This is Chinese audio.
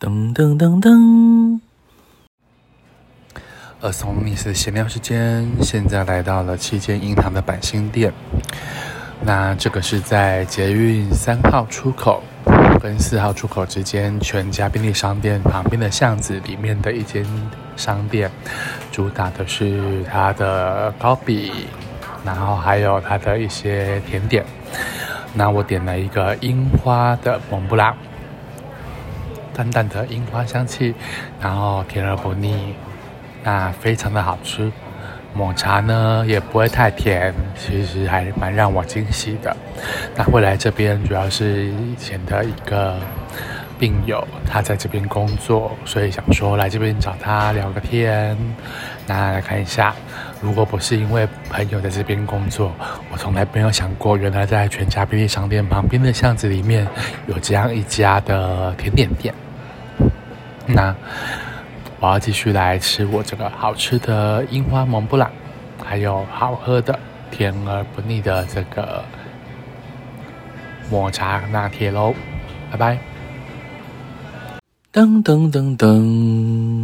噔噔噔噔，呃，从你是闲聊时间，现在来到了七间银行的板新店。那这个是在捷运三号出口跟四号出口之间，全家便利商店旁边的巷子里面的一间商店，主打的是它的糕饼，然后还有它的一些甜点。那我点了一个樱花的蒙布朗。淡淡的樱花香气，然后甜而不腻，那非常的好吃。抹茶呢也不会太甜，其实还蛮让我惊喜的。那会来这边主要是以前的一个病友，他在这边工作，所以想说来这边找他聊个天。那来看一下，如果不是因为朋友在这边工作，我从来没有想过，原来在全家便利商店旁边的巷子里面有这样一家的甜点店。那我要继续来吃我这个好吃的樱花蒙布朗，还有好喝的甜而不腻的这个抹茶拿铁喽，拜拜！噔噔噔噔。